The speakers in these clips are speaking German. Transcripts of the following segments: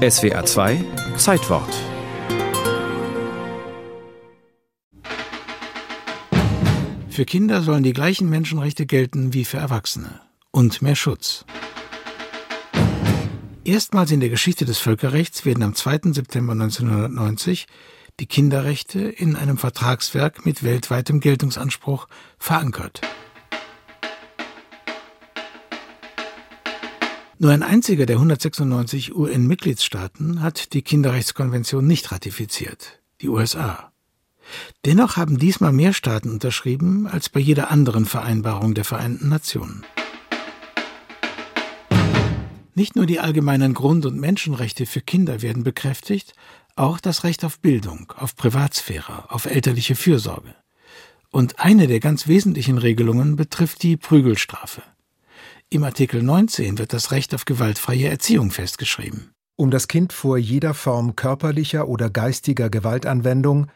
SWA 2 Zeitwort Für Kinder sollen die gleichen Menschenrechte gelten wie für Erwachsene und mehr Schutz. Erstmals in der Geschichte des Völkerrechts werden am 2. September 1990 die Kinderrechte in einem Vertragswerk mit weltweitem Geltungsanspruch verankert. Nur ein einziger der 196 UN-Mitgliedstaaten hat die Kinderrechtskonvention nicht ratifiziert, die USA. Dennoch haben diesmal mehr Staaten unterschrieben als bei jeder anderen Vereinbarung der Vereinten Nationen. Nicht nur die allgemeinen Grund- und Menschenrechte für Kinder werden bekräftigt, auch das Recht auf Bildung, auf Privatsphäre, auf elterliche Fürsorge. Und eine der ganz wesentlichen Regelungen betrifft die Prügelstrafe. Im Artikel 19 wird das Recht auf gewaltfreie Erziehung festgeschrieben. Um das Kind vor jeder Form körperlicher oder geistiger Gewaltanwendung,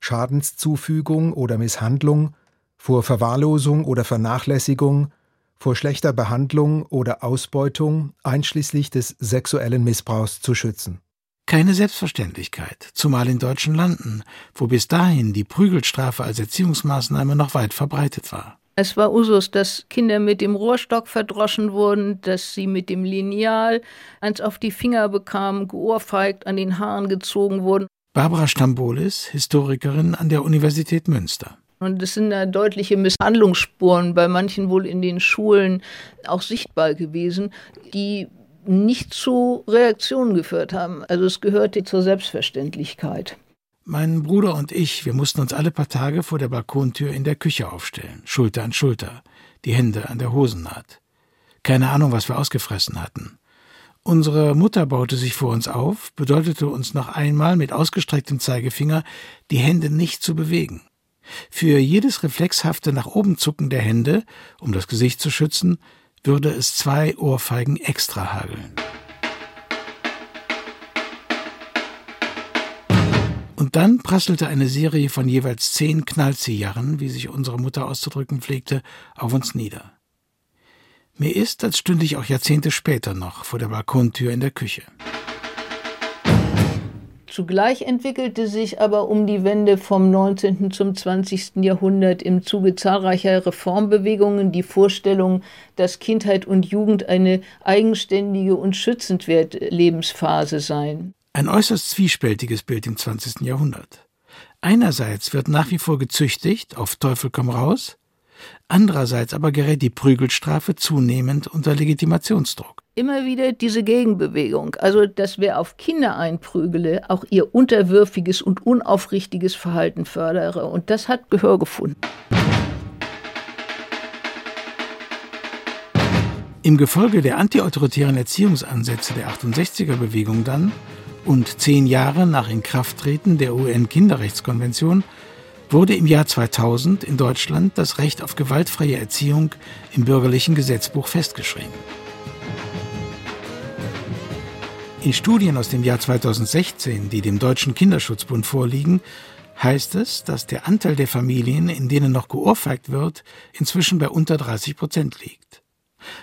Schadenszufügung oder Misshandlung, vor Verwahrlosung oder Vernachlässigung, vor schlechter Behandlung oder Ausbeutung, einschließlich des sexuellen Missbrauchs zu schützen. Keine Selbstverständlichkeit, zumal in deutschen Landen, wo bis dahin die Prügelstrafe als Erziehungsmaßnahme noch weit verbreitet war. Es war Usus, dass Kinder mit dem Rohrstock verdroschen wurden, dass sie mit dem Lineal eins auf die Finger bekamen, geohrfeigt, an den Haaren gezogen wurden. Barbara Stambolis, Historikerin an der Universität Münster. Und es sind da deutliche Misshandlungsspuren bei manchen wohl in den Schulen auch sichtbar gewesen, die nicht zu Reaktionen geführt haben. Also es gehörte zur Selbstverständlichkeit. Mein Bruder und ich, wir mussten uns alle paar Tage vor der Balkontür in der Küche aufstellen, Schulter an Schulter, die Hände an der Hosennaht. Keine Ahnung, was wir ausgefressen hatten. Unsere Mutter baute sich vor uns auf, bedeutete uns noch einmal mit ausgestrecktem Zeigefinger, die Hände nicht zu bewegen. Für jedes reflexhafte nach oben zucken der Hände, um das Gesicht zu schützen, würde es zwei Ohrfeigen extra hageln. Und dann prasselte eine Serie von jeweils zehn Knallziehjarren, wie sich unsere Mutter auszudrücken pflegte, auf uns nieder. Mir ist, als stünde ich auch Jahrzehnte später noch vor der Balkontür in der Küche. Zugleich entwickelte sich aber um die Wende vom 19. zum 20. Jahrhundert im Zuge zahlreicher Reformbewegungen die Vorstellung, dass Kindheit und Jugend eine eigenständige und schützenswerte Lebensphase seien. Ein äußerst zwiespältiges Bild im 20. Jahrhundert. Einerseits wird nach wie vor gezüchtigt, auf Teufel komm raus, andererseits aber gerät die Prügelstrafe zunehmend unter Legitimationsdruck immer wieder diese Gegenbewegung. Also, dass wer auf Kinder einprügele, auch ihr unterwürfiges und unaufrichtiges Verhalten fördere. Und das hat Gehör gefunden. Im Gefolge der antiautoritären Erziehungsansätze der 68er Bewegung dann und zehn Jahre nach Inkrafttreten der UN-Kinderrechtskonvention wurde im Jahr 2000 in Deutschland das Recht auf gewaltfreie Erziehung im bürgerlichen Gesetzbuch festgeschrieben. In Studien aus dem Jahr 2016, die dem Deutschen Kinderschutzbund vorliegen, heißt es, dass der Anteil der Familien, in denen noch geohrfeigt wird, inzwischen bei unter 30 Prozent liegt.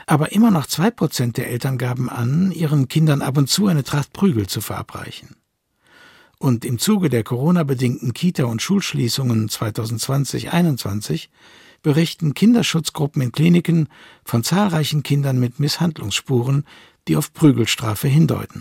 Aber immer noch zwei Prozent der Eltern gaben an, ihren Kindern ab und zu eine Tracht Prügel zu verabreichen. Und im Zuge der Corona-bedingten Kita- und Schulschließungen 2020-21 berichten Kinderschutzgruppen in Kliniken von zahlreichen Kindern mit Misshandlungsspuren, die auf Prügelstrafe hindeuten.